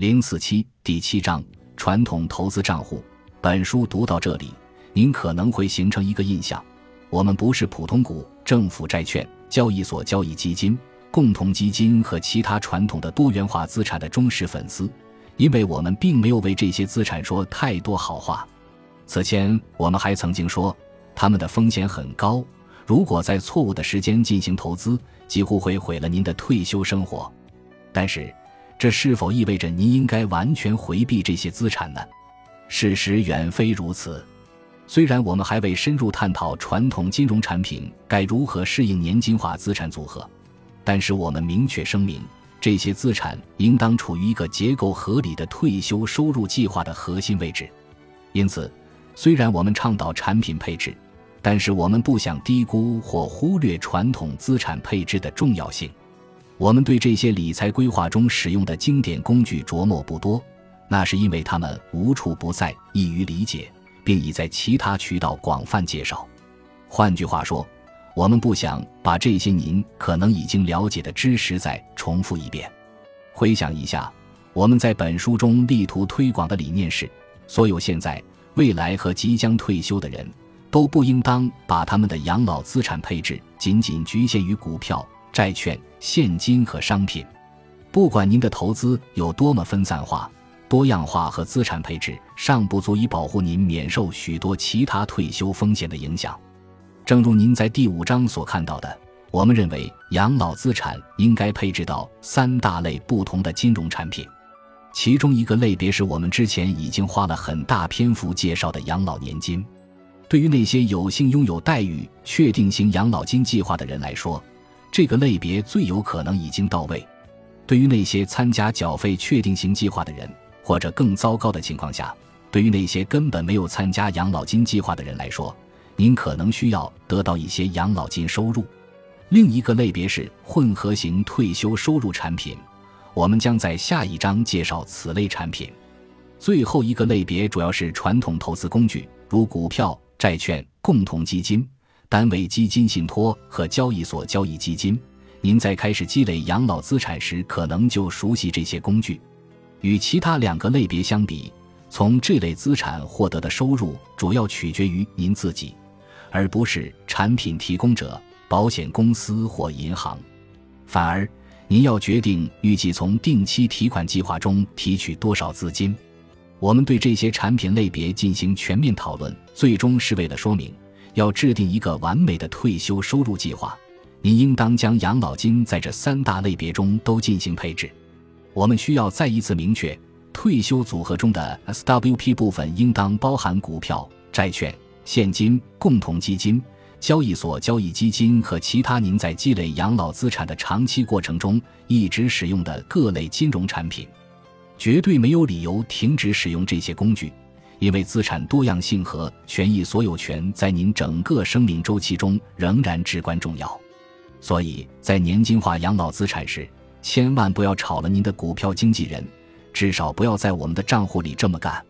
零四七第七章传统投资账户。本书读到这里，您可能会形成一个印象：我们不是普通股、政府债券、交易所交易基金、共同基金和其他传统的多元化资产的忠实粉丝，因为我们并没有为这些资产说太多好话。此前，我们还曾经说，他们的风险很高，如果在错误的时间进行投资，几乎会毁了您的退休生活。但是，这是否意味着您应该完全回避这些资产呢？事实远非如此。虽然我们还未深入探讨传统金融产品该如何适应年金化资产组合，但是我们明确声明，这些资产应当处于一个结构合理的退休收入计划的核心位置。因此，虽然我们倡导产品配置，但是我们不想低估或忽略传统资产配置的重要性。我们对这些理财规划中使用的经典工具琢磨不多，那是因为它们无处不在，易于理解，并已在其他渠道广泛介绍。换句话说，我们不想把这些您可能已经了解的知识再重复一遍。回想一下，我们在本书中力图推广的理念是：所有现在、未来和即将退休的人都不应当把他们的养老资产配置仅仅局限于股票。债券、现金和商品，不管您的投资有多么分散化、多样化和资产配置，尚不足以保护您免受许多其他退休风险的影响。正如您在第五章所看到的，我们认为养老资产应该配置到三大类不同的金融产品，其中一个类别是我们之前已经花了很大篇幅介绍的养老年金。对于那些有幸拥有待遇确定型养老金计划的人来说，这个类别最有可能已经到位。对于那些参加缴费确定型计划的人，或者更糟糕的情况下，对于那些根本没有参加养老金计划的人来说，您可能需要得到一些养老金收入。另一个类别是混合型退休收入产品，我们将在下一章介绍此类产品。最后一个类别主要是传统投资工具，如股票、债券、共同基金。单位基金信托和交易所交易基金，您在开始积累养老资产时，可能就熟悉这些工具。与其他两个类别相比，从这类资产获得的收入主要取决于您自己，而不是产品提供者、保险公司或银行。反而，您要决定预计从定期提款计划中提取多少资金。我们对这些产品类别进行全面讨论，最终是为了说明。要制定一个完美的退休收入计划，您应当将养老金在这三大类别中都进行配置。我们需要再一次明确，退休组合中的 SWP 部分应当包含股票、债券、现金、共同基金、交易所交易基金和其他您在积累养老资产的长期过程中一直使用的各类金融产品。绝对没有理由停止使用这些工具。因为资产多样性和权益所有权在您整个生命周期中仍然至关重要，所以在年金化养老资产时，千万不要炒了您的股票经纪人，至少不要在我们的账户里这么干。